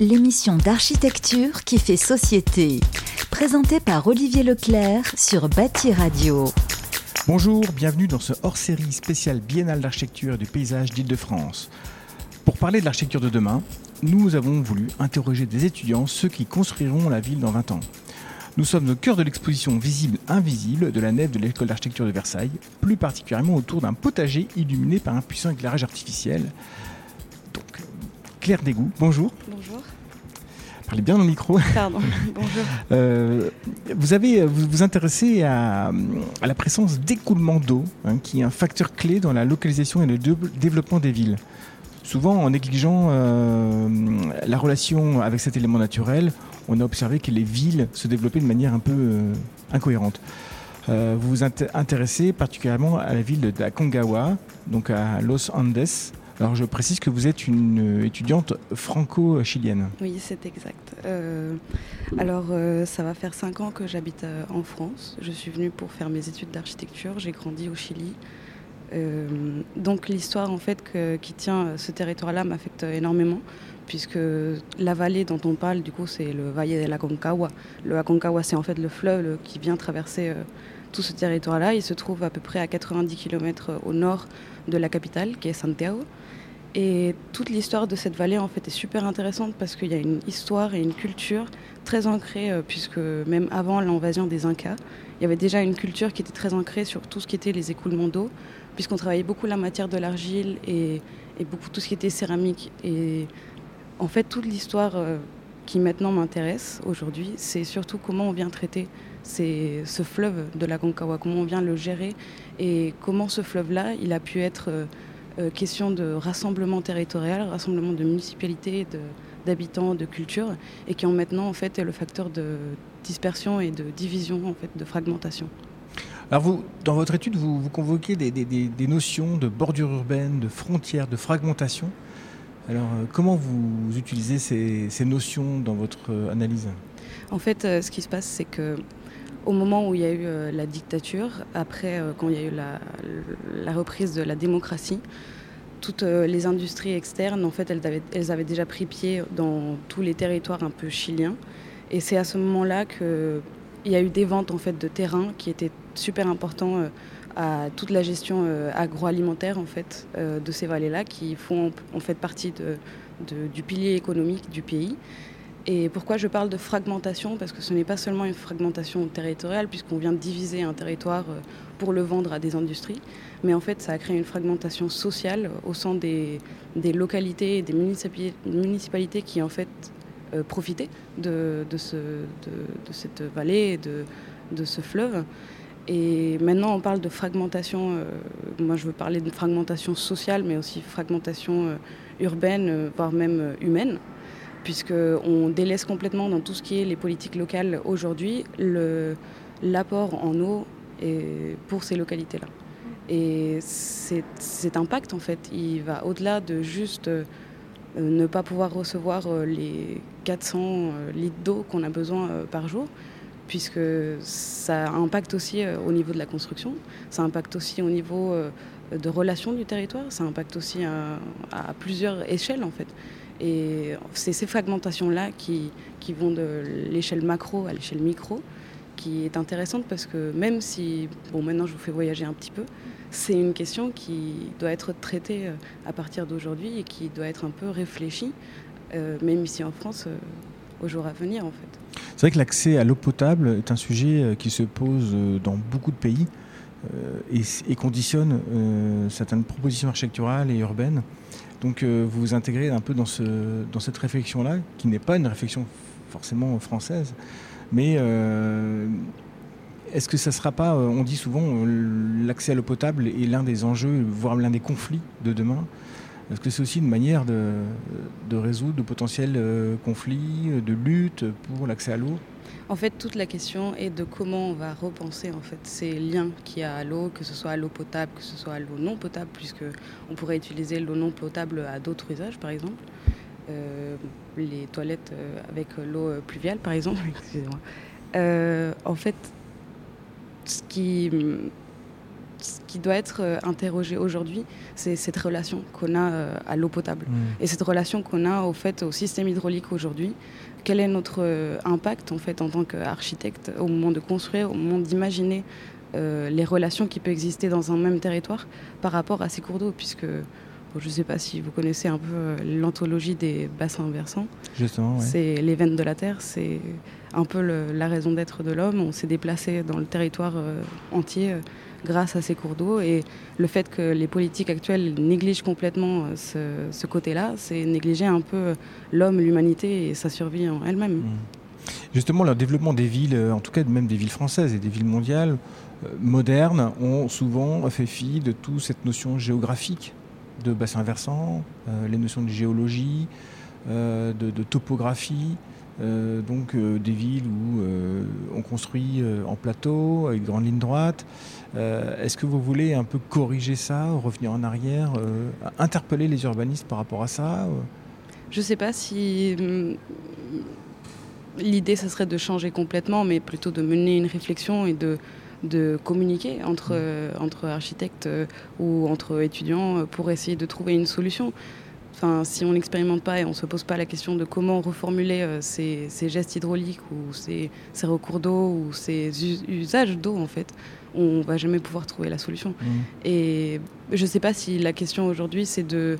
L'émission d'architecture qui fait société. Présentée par Olivier Leclerc sur Bâti Radio. Bonjour, bienvenue dans ce hors-série spécial biennale d'architecture et du paysage d'Île-de-France. Pour parler de l'architecture de demain, nous avons voulu interroger des étudiants, ceux qui construiront la ville dans 20 ans. Nous sommes au cœur de l'exposition visible-invisible de la nef de l'école d'architecture de Versailles, plus particulièrement autour d'un potager illuminé par un puissant éclairage artificiel. Donc, Claire Dégout, bonjour. Bonjour. Parlez bien dans le micro. Pardon, bonjour. Euh, vous avez vous, vous intéressez à, à la présence d'écoulement d'eau, hein, qui est un facteur clé dans la localisation et le dé- développement des villes. Souvent, en négligeant euh, la relation avec cet élément naturel, on a observé que les villes se développaient de manière un peu euh, incohérente. Vous vous int- intéressez particulièrement à la ville de Aconcagua, donc à Los Andes. Alors, je précise que vous êtes une étudiante franco-chilienne. Oui, c'est exact. Euh, alors, euh, ça va faire cinq ans que j'habite euh, en France. Je suis venue pour faire mes études d'architecture. J'ai grandi au Chili. Euh, donc, l'histoire en fait que- qui tient euh, ce territoire-là m'affecte énormément, puisque la vallée dont on parle, du coup, c'est le Valle de la Concagua. Le Aconcagua, c'est en fait le fleuve le- qui vient traverser euh, tout ce territoire-là. Il se trouve à peu près à 90 km au nord de la capitale, qui est Santiago. Et toute l'histoire de cette vallée en fait est super intéressante parce qu'il y a une histoire et une culture très ancrée, euh, puisque même avant l'invasion des Incas, il y avait déjà une culture qui était très ancrée sur tout ce qui était les écoulements d'eau, puisqu'on travaillait beaucoup la matière de l'argile et, beaucoup tout ce qui était céramique. Et en fait, toute l'histoire euh, qui maintenant m'intéresse aujourd'hui, c'est surtout comment on vient traiter ce fleuve de la Concagua, comment on vient le gérer et comment ce fleuve-là, il a pu être euh, question de rassemblement territorial, rassemblement de municipalités, de- d'habitants, de cultures, et qui ont maintenant en fait est le facteur de dispersion et de division, en fait, de fragmentation. Alors vous, dans votre étude, vous, vous convoquez des, des- des- des notions de bordure urbaine, de frontières, de fragmentation. Alors euh, comment vous utilisez ces, ces notions dans votre euh, analyse? En fait, euh, ce qui se passe, c'est que au moment où il y a eu euh, la dictature, après, euh, quand il y a eu la, reprise de la démocratie, toutes euh, les industries externes, en fait, elles avaient, déjà pris pied dans tous les territoires un peu chiliens. Et c'est à ce moment-là qu'il y a eu des ventes en fait de terrain qui étaient super importants à toute la gestion agroalimentaire en fait de ces vallées-là, qui font en fait partie du pilier économique du pays. Et pourquoi je parle de fragmentation? Parce que ce n'est pas seulement une fragmentation territoriale, puisqu'on vient de diviser un territoire euh, pour le vendre à des industries, mais en fait ça a créé une fragmentation sociale au sein des, des localités et des municipali- municipalités qui en fait euh, profitaient de, de, ce, de, cette vallée, de, de ce fleuve. Et maintenant on parle de fragmentation, euh, moi je veux parler de fragmentation sociale, mais aussi fragmentation urbaine, voire même humaine puisqu'on délaisse complètement dans tout ce qui est les politiques locales aujourd'hui l'apport en eau et- pour ces localités-là. Et cet impact, en fait, il va au-delà de juste euh, ne pas pouvoir recevoir euh, les 400 euh, litres d'eau qu'on a besoin par jour, puisque ça impacte aussi au niveau de la construction, ça impacte aussi au niveau de relations du territoire, ça impacte aussi à, à plusieurs échelles, en fait. Et c'est ces fragmentations-là qui, qui vont de l'échelle macro à l'échelle micro, qui est intéressante parce que même si, bon maintenant je vous fais voyager un petit peu, c'est une question qui doit être traitée euh, à partir d'aujourd'hui et qui doit être un peu réfléchie, euh, même ici en France, euh, aux jours à venir en fait. C'est vrai que l'accès à l'eau potable est un sujet euh, qui se pose euh, dans beaucoup de pays euh, et, et conditionne euh, certaines propositions architecturales et urbaines. Donc euh, vous vous intégrez un peu dans, ce, dans cette réflexion-là, qui n'est pas une réflexion forcément française, mais euh, est-ce que ça ne sera pas, euh, on dit souvent, euh, l'accès à l'eau potable est l'un des enjeux, voire l'un des conflits de demain Est-ce que c'est aussi une manière de, résoudre de potentiels euh, conflits, de lutte pour l'accès à l'eau? En fait, toute la question est de comment on va repenser en fait ces liens qu'il y a à l'eau, que ce soit à l'eau potable, que ce soit à l'eau non potable, puisque on pourrait utiliser l'eau non potable à d'autres usages, par exemple. Euh, les toilettes euh, avec l'eau euh, pluviale, par exemple. En fait, ce qui ce qui doit être euh, interrogé aujourd'hui, c'est cette relation qu'on a euh, à l'eau potable. Mmh. Et cette relation qu'on a au fait au système hydraulique aujourd'hui. Quel est notre euh, impact en fait en tant qu'architecte au moment de construire, au moment d'imaginer les relations qui peuvent exister dans un même territoire par rapport à ces cours d'eau, puisque je ne sais pas si vous connaissez un peu l'anthologie des bassins versants. Justement, c'est les veines de la terre, c'est un peu la raison d'être de l'homme. On s'est déplacé dans le territoire entier grâce à ces cours d'eau. Et le fait que les politiques actuelles négligent complètement euh, ce, côté-là, c'est négliger un peu euh, l'homme, l'humanité et sa survie en elle-même. Mmh. Justement, le développement des villes, euh, en tout cas même des villes françaises et des villes mondiales modernes, ont souvent fait fi de toute cette notion géographique de bassin versant, les notions de géologie, de, topographie, donc des villes où on construit en plateau, avec de grandes lignes droites, euh, est-ce que vous voulez un peu corriger ça, revenir en arrière, euh, interpeller les urbanistes par rapport à ça euh Je ne sais pas si hum, l'idée, ce serait de changer complètement, mais plutôt de mener une réflexion et de, de communiquer entre, mmh. entre architectes ou entre étudiants pour essayer de trouver une solution. Enfin, si on n'expérimente pas et on ne se pose pas la question de comment reformuler ces, gestes hydrauliques ou ces, ces recours d'eau ou ces usages d'eau, en fait, on va jamais pouvoir trouver la solution. Mmh. Et je ne sais pas si la question aujourd'hui, c'est de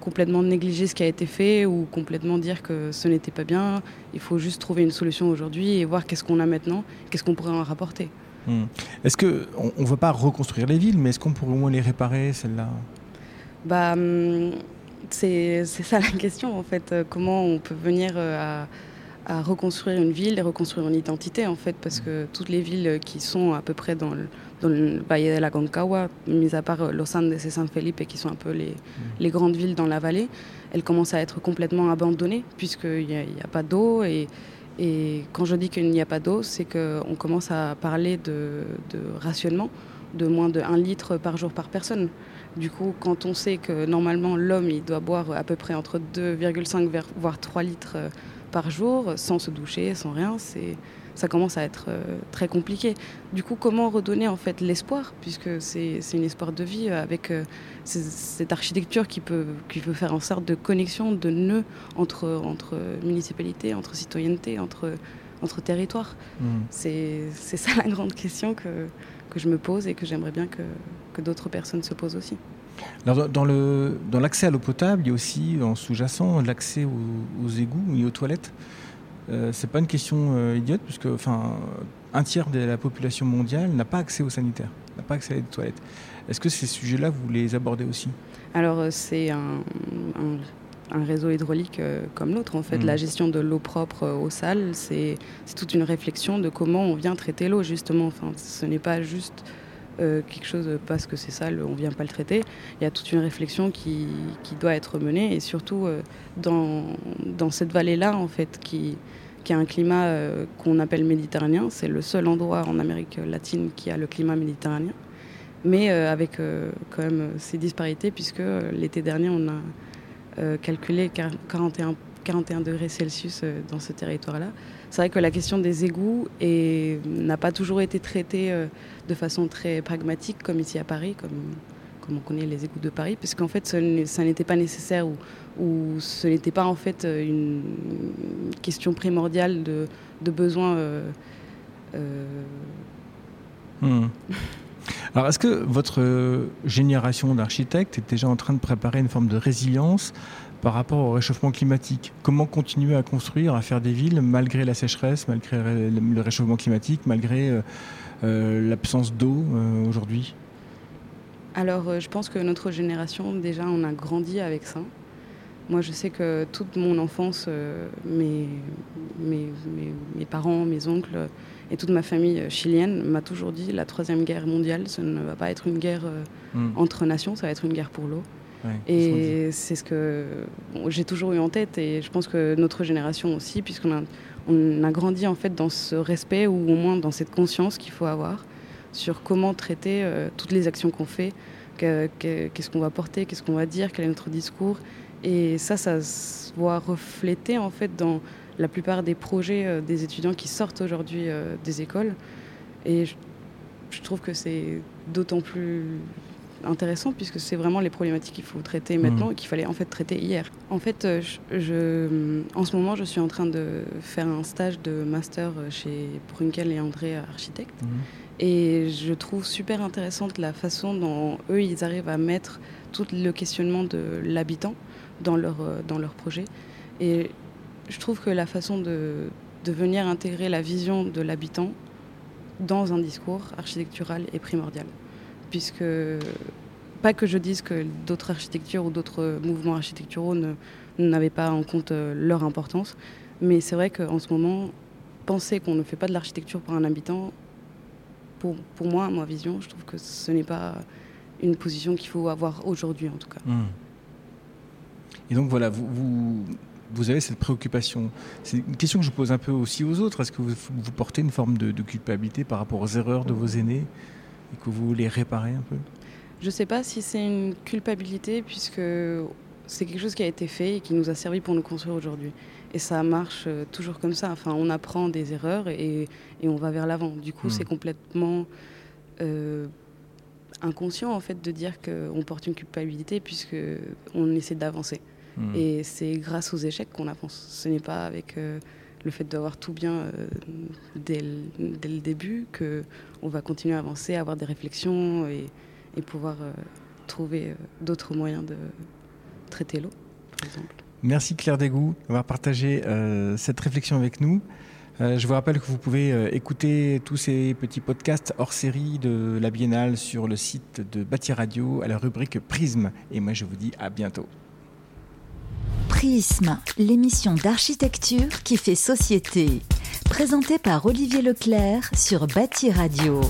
complètement négliger ce qui a été fait ou complètement dire que ce n'était pas bien. Il faut juste trouver une solution aujourd'hui et voir qu'est-ce qu'on a maintenant, qu'est-ce qu'on pourrait en rapporter. Mmh. Est-ce qu'on ne veut pas reconstruire les villes, mais est-ce qu'on pourrait au moins les réparer, celles-là? Bah, hum, C'est ça la question, en fait. Comment on peut venir euh, à à reconstruire une ville et reconstruire une identité en fait? Parce que toutes les villes qui sont à peu près dans le, dans le Valle de la Concagua, mis à part Los Andes et San Felipe qui sont un peu les, mm. les grandes villes dans la vallée, elles commencent à être complètement abandonnées puisqu'il n'y a, a, pas d'eau et, et quand je dis qu'il n'y a pas d'eau, c'est qu'on commence à parler de, rationnement de moins de 1 litre par jour par personne. Du coup, quand on sait que normalement l'homme il doit boire à peu près entre 2,5 voire 3 litres par jour, sans se doucher, sans rien, c'est ça commence à être euh, très compliqué. Du coup, comment redonner en fait l'espoir, puisque c'est une espoir de vie avec euh, cette architecture qui peut, qui peut faire en sorte de connexion, de nœud entre, entre municipalités, entre citoyenneté, entre, entre territoires. Mmh. C'est ça la grande question que, que je me pose et que j'aimerais bien que, que d'autres personnes se posent aussi. Alors, dans, le, dans l'accès à l'eau potable, il y a aussi en sous-jacent l'accès aux, égouts et aux toilettes. Euh, c'est pas une question euh, idiote, puisque enfin, un tiers de la population mondiale n'a pas accès aux sanitaires, n'a pas accès à des toilettes. Est-ce que ces sujets-là, vous les abordez aussi? Alors, euh, c'est un, un, réseau hydraulique euh, comme l'autre. En fait, mmh. la gestion de l'eau propre aux salles, c'est, c'est toute une réflexion de comment on vient traiter l'eau, justement. Enfin, ce n'est pas juste euh, quelque chose parce que c'est sale, on vient pas le traiter. Il y a toute une réflexion qui, qui doit être menée et surtout euh, dans, dans, cette vallée-là, en fait, qui, qui a un climat euh, qu'on appelle méditerranéen. C'est le seul endroit en Amérique latine qui a le climat méditerranéen, mais avec quand même ces disparités puisque l'été dernier, on a calculé 41, 41 degrés Celsius dans ce territoire-là c'est vrai que la question des égouts n'a pas toujours été traitée euh, de façon très pragmatique, comme ici à Paris, comme, on connaît les égouts de Paris, puisqu'en fait, ça n'était pas nécessaire ou, ce n'était pas en fait euh, une question primordiale de, de besoin. Euh, hmm. Alors, est-ce que votre génération d'architectes est déjà en train de préparer une forme de résilience par rapport au réchauffement climatique. Comment continuer à construire, à faire des villes malgré la sécheresse, malgré le réchauffement climatique, malgré euh, euh, l'absence d'eau euh, aujourd'hui? Alors je pense que notre génération, déjà, on a grandi avec ça. Moi, je sais que toute mon enfance, mes, mes, mes, parents, mes oncles et toute ma famille chilienne m'a toujours dit la troisième guerre mondiale, ce ne va pas être une guerre hmm. entre nations, ça va être une guerre pour l'eau et c'est ce que j'ai toujours eu en tête et je pense que notre génération aussi, puisqu'on a, on a grandi en fait dans ce respect ou au moins dans cette conscience qu'il faut avoir sur comment traiter euh, toutes les actions qu'on fait, qu'est-ce qu'on va porter, qu'est-ce qu'on va dire, quel est notre discours. Et ça, ça se voit refléter en fait dans la plupart des projets euh, des étudiants qui sortent aujourd'hui euh, des écoles. Et je trouve que c'est d'autant plus intéressant puisque c'est vraiment les problématiques qu'il faut traiter maintenant mmh. et qu'il fallait en fait traiter hier. En fait, euh, je, en ce moment, je suis en train de faire un stage de master chez Brunkel et André, architectes. Mmh. Et je trouve super intéressante la façon dont eux, ils arrivent à mettre tout le questionnement de l'habitant dans leur, euh, dans leur projet. Et je trouve que la façon de, de venir intégrer la vision de l'habitant dans un discours architectural est primordiale. Puisque, pas que je dise que d'autres architectures ou d'autres mouvements architecturaux n'avaient pas en compte euh, leur importance, mais c'est vrai qu'en ce moment, penser qu'on ne fait pas de l'architecture pour un habitant, pour, pour moi, ma vision, je trouve que ce n'est pas une position qu'il faut avoir aujourd'hui en tout cas. Hmm. Et donc voilà, vous, vous, avez cette préoccupation. C'est une question que je pose un peu aussi aux autres. Est-ce que vous, portez une forme de, culpabilité par rapport aux erreurs de vos aînés? Et que vous voulez réparer un peu? Je ne sais pas si c'est une culpabilité puisque c'est quelque chose qui a été fait et qui nous a servi pour nous construire aujourd'hui. Et ça marche euh, toujours comme ça. Enfin, on apprend des erreurs et, et on va vers l'avant. Du coup, hmm. c'est complètement euh, inconscient en fait de dire qu'on porte une culpabilité puisque on essaie d'avancer. Hmm. Et c'est grâce aux échecs qu'on avance. Ce n'est pas avec euh, le fait d'avoir tout bien euh, dès, le, dès, le, début qu'on va continuer à avancer, avoir des réflexions et, pouvoir euh, trouver d'autres moyens de traiter l'eau, par exemple. Merci Claire Dégout d'avoir partagé cette réflexion avec nous. Euh, je vous rappelle que vous pouvez euh, écouter tous ces petits podcasts hors série de la Biennale sur le site de Bâti Radio à la rubrique Prisme. Et moi, je vous dis à bientôt. L'émission d'architecture qui fait société. Présentée par Olivier Leclerc sur Bâti Radio.